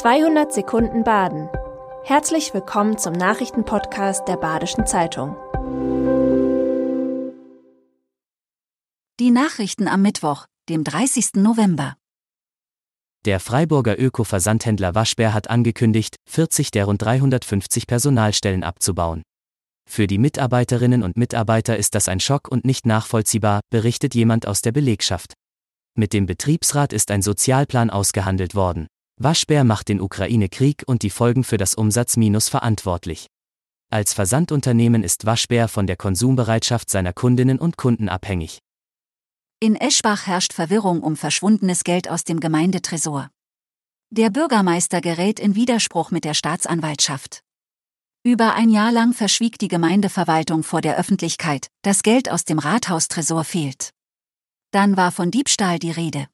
200 Sekunden Baden. Herzlich willkommen zum Nachrichtenpodcast der Badischen Zeitung. Die Nachrichten am Mittwoch, dem 30. November. Der Freiburger Öko-Versandhändler Waschbär hat angekündigt, 40 der rund 350 Personalstellen abzubauen. Für die Mitarbeiterinnen und Mitarbeiter ist das ein Schock und nicht nachvollziehbar, berichtet jemand aus der Belegschaft. Mit dem Betriebsrat ist ein Sozialplan ausgehandelt worden. Waschbär macht den Ukraine-Krieg und die Folgen für das Umsatzminus verantwortlich. Als Versandunternehmen ist Waschbär von der Konsumbereitschaft seiner Kundinnen und Kunden abhängig. In Eschbach herrscht Verwirrung um verschwundenes Geld aus dem Gemeindetresor. Der Bürgermeister gerät in Widerspruch mit der Staatsanwaltschaft. Über ein Jahr lang verschwieg die Gemeindeverwaltung vor der Öffentlichkeit, dass Geld aus dem Rathaustresor fehlt. Dann war von Diebstahl die Rede.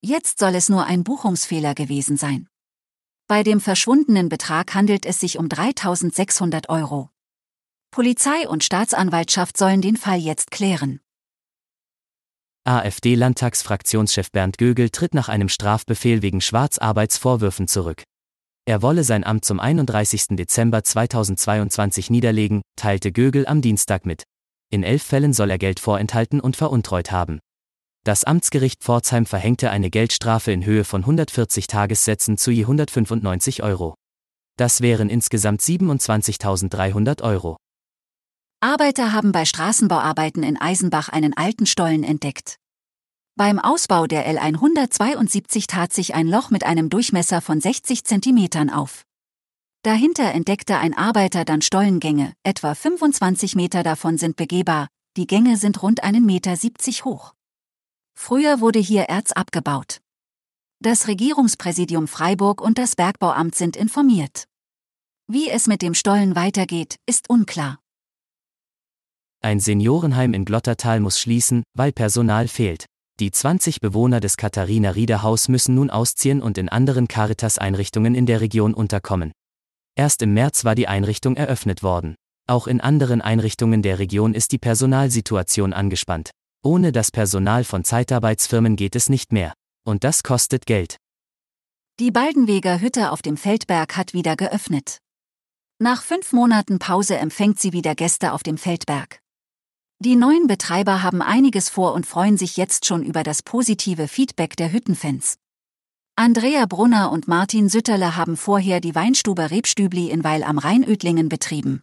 Jetzt soll es nur ein Buchungsfehler gewesen sein. Bei dem verschwundenen Betrag handelt es sich um 3600 Euro. Polizei und Staatsanwaltschaft sollen den Fall jetzt klären. AfD-Landtagsfraktionschef Bernd Gögel tritt nach einem Strafbefehl wegen Schwarzarbeitsvorwürfen zurück. Er wolle sein Amt zum 31. Dezember 2022 niederlegen, teilte Gögel am Dienstag mit. In elf Fällen soll er Geld vorenthalten und veruntreut haben. Das Amtsgericht Pforzheim verhängte eine Geldstrafe in Höhe von 140 Tagessätzen zu je 195 Euro. Das wären insgesamt 27.300 Euro. Arbeiter haben bei Straßenbauarbeiten in Eisenbach einen alten Stollen entdeckt. Beim Ausbau der L172 tat sich ein Loch mit einem Durchmesser von 60 Zentimetern auf. Dahinter entdeckte ein Arbeiter dann Stollengänge, etwa 25 Meter davon sind begehbar, die Gänge sind rund einen Meter 70 hoch. Früher wurde hier Erz abgebaut. Das Regierungspräsidium Freiburg und das Bergbauamt sind informiert. Wie es mit dem Stollen weitergeht, ist unklar. Ein Seniorenheim in Glottertal muss schließen, weil Personal fehlt. Die 20 Bewohner des Katharina Rieder Haus müssen nun ausziehen und in anderen Caritas-Einrichtungen in der Region unterkommen. Erst im März war die Einrichtung eröffnet worden. Auch in anderen Einrichtungen der Region ist die Personalsituation angespannt. Ohne das Personal von Zeitarbeitsfirmen geht es nicht mehr. Und das kostet Geld. Die Baldenweger Hütte auf dem Feldberg hat wieder geöffnet. Nach fünf Monaten Pause empfängt sie wieder Gäste auf dem Feldberg. Die neuen Betreiber haben einiges vor und freuen sich jetzt schon über das positive Feedback der Hüttenfans. Andrea Brunner und Martin Sütterle haben vorher die Weinstube Rebstübli in Weil am Rheinödlingen betrieben.